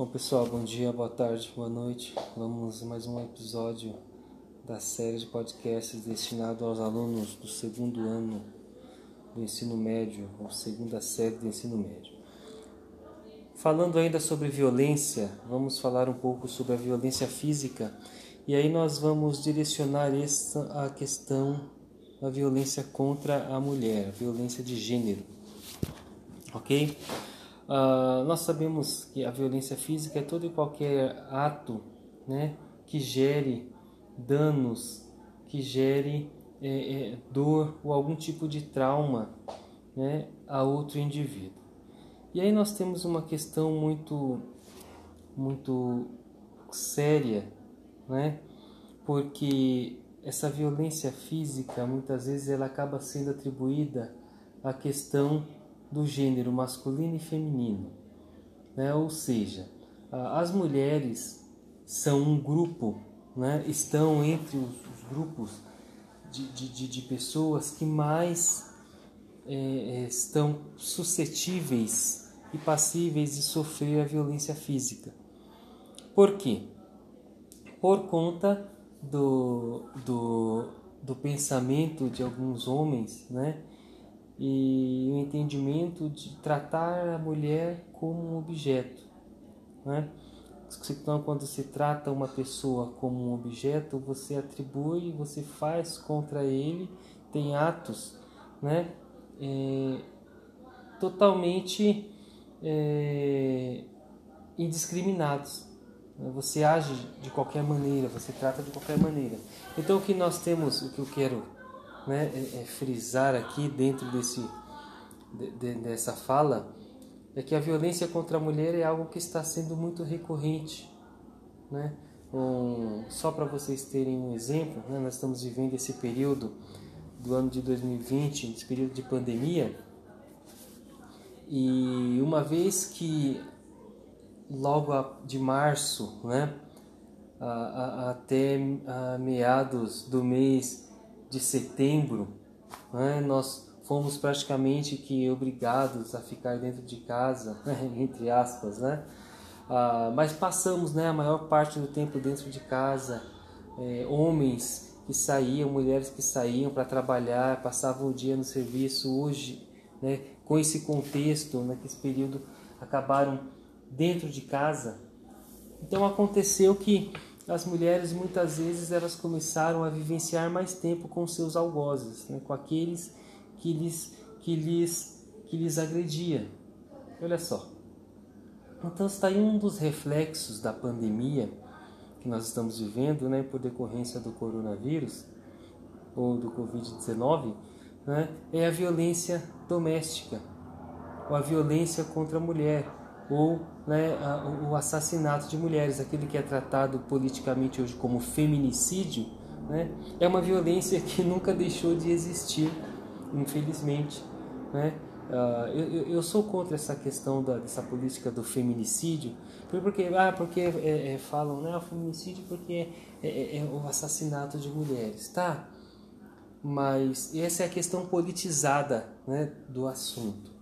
Bom pessoal, bom dia, boa tarde, boa noite. Vamos a mais um episódio da série de podcasts destinado aos alunos do segundo ano do ensino médio, ou segunda série do ensino médio. Falando ainda sobre violência, vamos falar um pouco sobre a violência física e aí nós vamos direcionar esta a questão da violência contra a mulher, violência de gênero. Ok? Uh, nós sabemos que a violência física é todo e qualquer ato né, que gere danos, que gere é, é, dor ou algum tipo de trauma né, a outro indivíduo. E aí nós temos uma questão muito, muito séria, né? porque essa violência física muitas vezes ela acaba sendo atribuída à questão do gênero masculino e feminino. Né? Ou seja, as mulheres são um grupo, né? estão entre os, os grupos de, de, de, pessoas que mais é, é, estão suscetíveis e passíveis de sofrer a violência física. Por quê? Por conta do, do, do pensamento de alguns homens, né? E o entendimento de tratar a mulher como um objeto. Né? Então, quando se trata uma pessoa como um objeto, você atribui, você faz contra ele, tem atos né? É, totalmente é, indiscriminados. Você age de qualquer maneira, você trata de qualquer maneira. Então, o que nós temos, o que eu quero né, é, é frisar aqui dentro desse, de, de, dessa fala é que a violência contra a mulher é algo que está sendo muito recorrente. Né? Um, só para vocês terem um exemplo, né, nós estamos vivendo esse período do ano de 2020, esse período de pandemia, e uma vez que logo de março, né, a, a, até a meados do mês de setembro, né, nós fomos praticamente que obrigados a ficar dentro de casa, entre aspas, né? Ah, mas passamos né, a maior parte do tempo dentro de casa, é, homens que saíam, mulheres que saíam para trabalhar, passavam o dia no serviço. Hoje, né, com esse contexto, naquele né, período, acabaram dentro de casa. Então aconteceu que as mulheres muitas vezes elas começaram a vivenciar mais tempo com seus algozes, né? com aqueles que lhes, que lhes, que lhes agredia. Olha só. Então está aí um dos reflexos da pandemia que nós estamos vivendo, né, por decorrência do coronavírus ou do Covid-19, né, é a violência doméstica, ou a violência contra a mulher, ou né, o assassinato de mulheres, aquele que é tratado politicamente hoje como feminicídio, né, é uma violência que nunca deixou de existir, infelizmente. Né? Uh, eu, eu, sou contra essa questão da, dessa política do feminicídio, porque, ah, porque é, é, falam, né, o feminicídio porque é, é, é o assassinato de mulheres, tá? Mas essa é a questão politizada né, do assunto.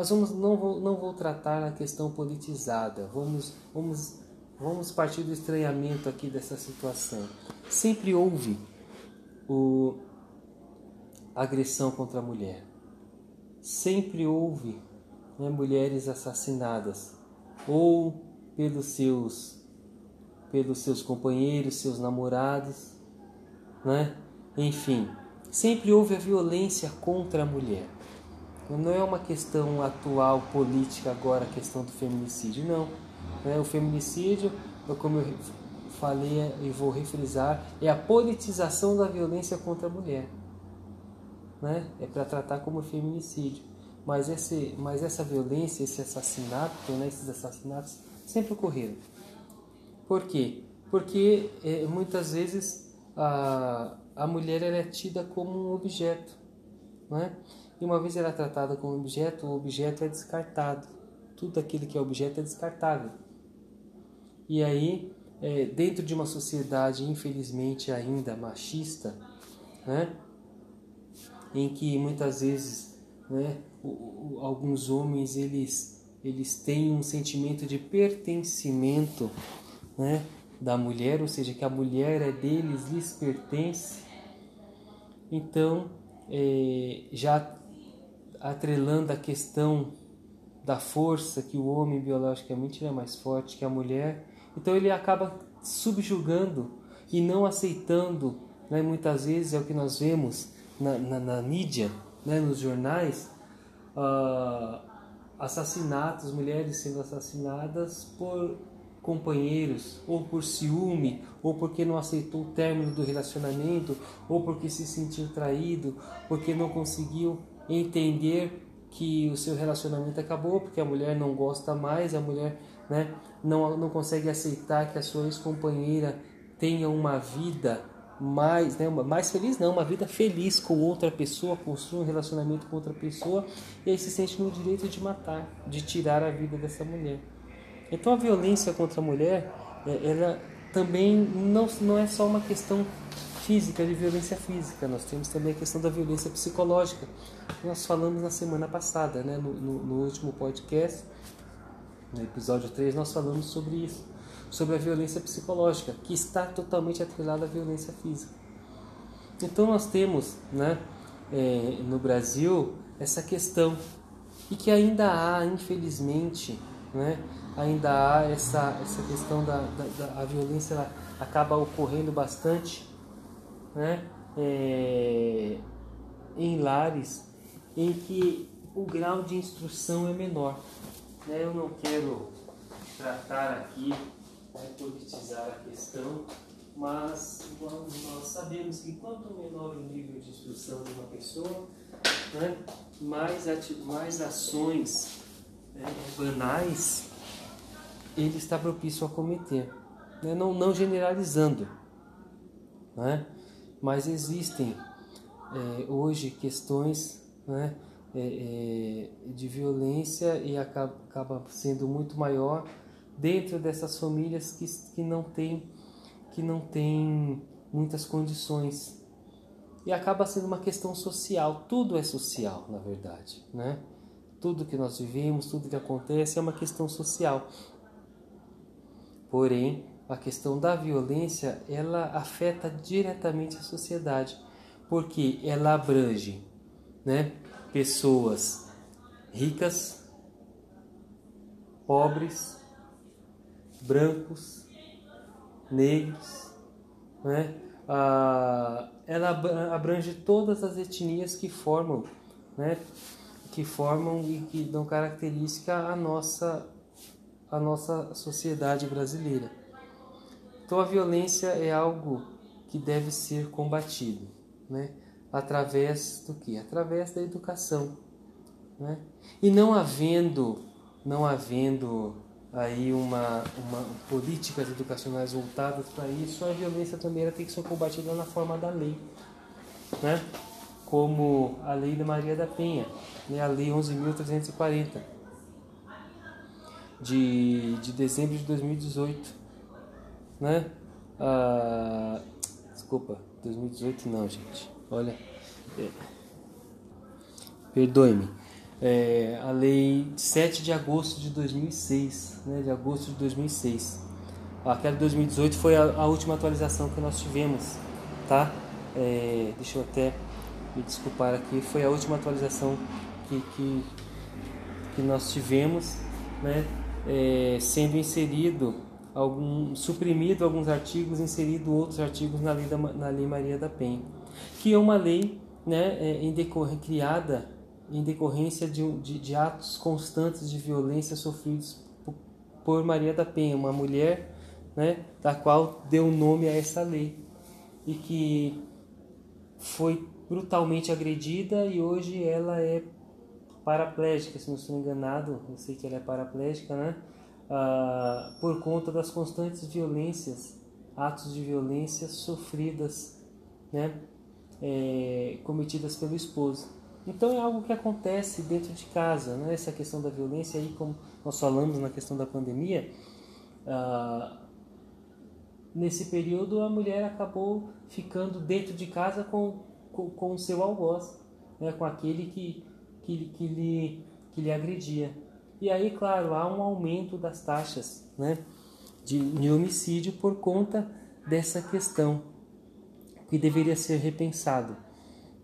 Mas vamos, não, vou, não vou tratar a questão politizada. Vamos, vamos, vamos partir do estranhamento aqui dessa situação. Sempre houve o, agressão contra a mulher. Sempre houve né, mulheres assassinadas ou pelos seus pelos seus companheiros, seus namorados, né? Enfim, sempre houve a violência contra a mulher. Não é uma questão atual política agora a questão do feminicídio, não. Né? O feminicídio, como eu falei e vou refrisar, é a politização da violência contra a mulher. Né? É para tratar como feminicídio. Mas, esse, mas essa violência, esse assassinato, né? esses assassinatos sempre ocorreram. Por quê? Porque é, muitas vezes a, a mulher é tida como um objeto. Né? E uma vez ela é tratada como objeto, o objeto é descartado. Tudo aquilo que é objeto é descartável. E aí, é, dentro de uma sociedade infelizmente ainda machista, né, em que muitas vezes né, o, o, alguns homens eles eles têm um sentimento de pertencimento né, da mulher, ou seja, que a mulher é deles, lhes pertence. Então, é, já atrelando a questão da força, que o homem biologicamente é mais forte que a mulher, então ele acaba subjugando e não aceitando, né, muitas vezes é o que nós vemos na, na, na mídia, né, nos jornais, uh, assassinatos, mulheres sendo assassinadas por companheiros, ou por ciúme, ou porque não aceitou o término do relacionamento, ou porque se sentiu traído, porque não conseguiu entender que o seu relacionamento acabou, porque a mulher não gosta mais, a mulher né, não, não consegue aceitar que a sua ex-companheira tenha uma vida mais, né, mais feliz não, uma vida feliz com outra pessoa, construa um relacionamento com outra pessoa e aí se sente no direito de matar, de tirar a vida dessa mulher. Então a violência contra a mulher, é, ela também não, não é só uma questão física, de violência física, nós temos também a questão da violência psicológica. Nós falamos na semana passada, né, no, no, no último podcast, no episódio 3, nós falamos sobre isso sobre a violência psicológica, que está totalmente atrelada à violência física. Então nós temos né, é, no Brasil essa questão e que ainda há, infelizmente, né, ainda há essa, essa questão da, da, da a violência acaba ocorrendo bastante né, é, em lares em que o grau de instrução é menor. Né? Eu não quero tratar aqui né, politizar a questão, mas nós sabemos que quanto menor o nível de instrução de uma pessoa, né, mais, mais ações né, banais ele está propício a cometer. Né, não, não generalizando, né, mas existem é, hoje questões né, é, é, de violência e acaba, acaba sendo muito maior dentro dessas famílias que, que não tem que não tem muitas condições. E acaba sendo uma questão social. Tudo é social na verdade né? Tudo que nós vivemos tudo que acontece é uma questão social. Porém a questão da violência ela afeta diretamente a sociedade porque ela abrange né pessoas ricas pobres brancos, negros, né? Ah, ela abrange todas as etnias que formam, né? Que formam e que dão característica à nossa, à nossa sociedade brasileira. Então a violência é algo que deve ser combatido, né? Através do que? Através da educação, né? E não havendo, não havendo aí uma, uma políticas educacionais voltadas para isso, a violência também ela tem que ser combatida na forma da lei, né? Como a lei da Maria da Penha, né? A lei 11.340 de, de dezembro de 2018, né? Ah, desculpa, 2018 não, gente. Olha, é, perdoe-me é, a lei 7 de agosto de 2006, né, de agosto de 2006. Aquela de 2018 foi a, a última atualização que nós tivemos, tá? É, deixa eu até me desculpar aqui, foi a última atualização que, que, que nós tivemos, né? É, sendo inserido algum suprimido alguns artigos, inserido outros artigos na lei da, na lei Maria da Penha, que é uma lei, né, é, em decorrer criada em decorrência de, de, de atos constantes de violência sofridos por Maria da Penha, uma mulher né, da qual deu nome a essa lei e que foi brutalmente agredida e hoje ela é paraplégica, se não estou enganado, eu sei que ela é paraplégica, né? Ah, por conta das constantes violências, atos de violência sofridas, né? É, cometidas pelo esposo. Então é algo que acontece dentro de casa, né? essa questão da violência aí, como nós falamos na questão da pandemia, ah, nesse período a mulher acabou ficando dentro de casa com, com, com o seu algoz, né? com aquele que, que, que, lhe, que lhe agredia. E aí, claro, há um aumento das taxas né, de, de homicídio por conta dessa questão que deveria ser repensado.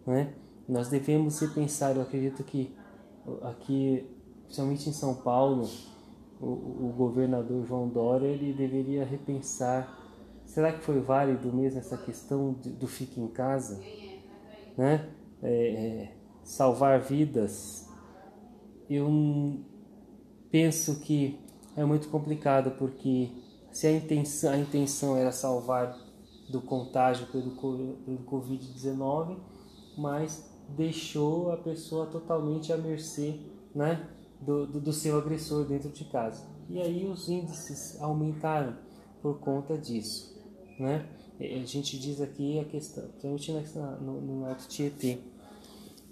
Né? Nós devemos repensar, eu acredito que aqui, principalmente em São Paulo, o, o governador João Dória ele deveria repensar. Será que foi válido mesmo essa questão de, do fique em casa? Né? É, é, salvar vidas. Eu penso que é muito complicado porque se a intenção, a intenção era salvar do contágio pelo, pelo Covid-19, mas deixou a pessoa totalmente à mercê né, do, do, do, seu agressor dentro de casa. E aí os índices aumentaram por conta disso. Né? A gente diz aqui a questão, principalmente no, no Alto Tietê,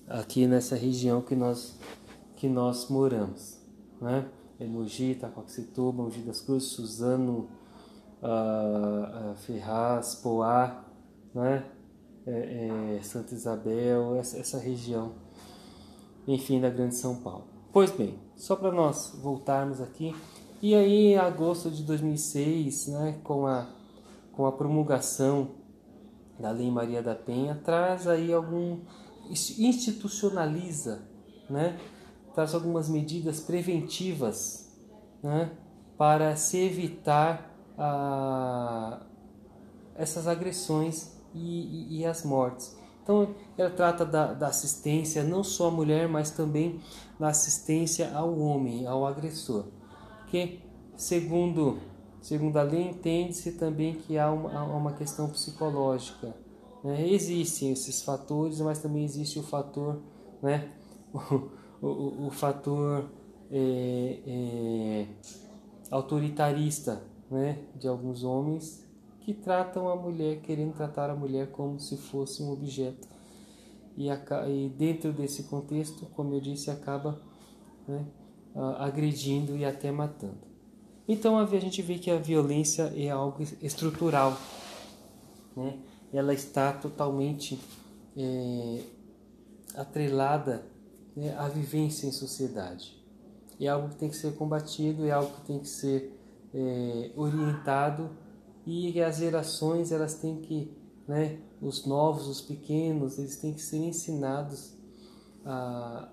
aqui nessa região que nós, que nós moramos. Né? É Mogi, Itacoaxituba, Mogi das Cruzes, Suzano, uh, uh, Ferraz, Poá, né? É, é, Santa Isabel, essa, essa região, enfim, da Grande São Paulo. Pois bem, só para nós voltarmos aqui, e aí em agosto de 2006, né, com a, com a promulgação da Lei Maria da Penha, traz aí algum institucionaliza, né, traz algumas medidas preventivas, né, para se evitar a, essas agressões e, e, e, as mortes. Então, ela trata da, da, assistência não só à mulher, mas também da assistência ao homem, ao agressor. Que, segundo, segundo a lei, entende-se também que há uma, há uma questão psicológica. Né? Existem esses fatores, mas também existe o fator, né? o, o, fator é, é, autoritarista né, de alguns homens que tratam a mulher, querendo tratar a mulher como se fosse um objeto. E, e dentro desse contexto, como eu disse, acaba né, agredindo e até matando. Então a gente vê que a violência é algo estrutural, né? ela está totalmente é, atrelada né, à vivência em sociedade. É algo que tem que ser combatido, é algo que tem que ser é, orientado e as gerações elas têm que, né, os novos, os pequenos, eles têm que ser ensinados a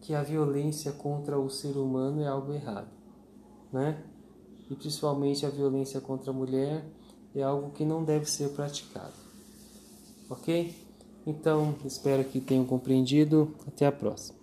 que a violência contra o ser humano é algo errado, né? E principalmente a violência contra a mulher é algo que não deve ser praticado. OK? Então, espero que tenham compreendido. Até a próxima.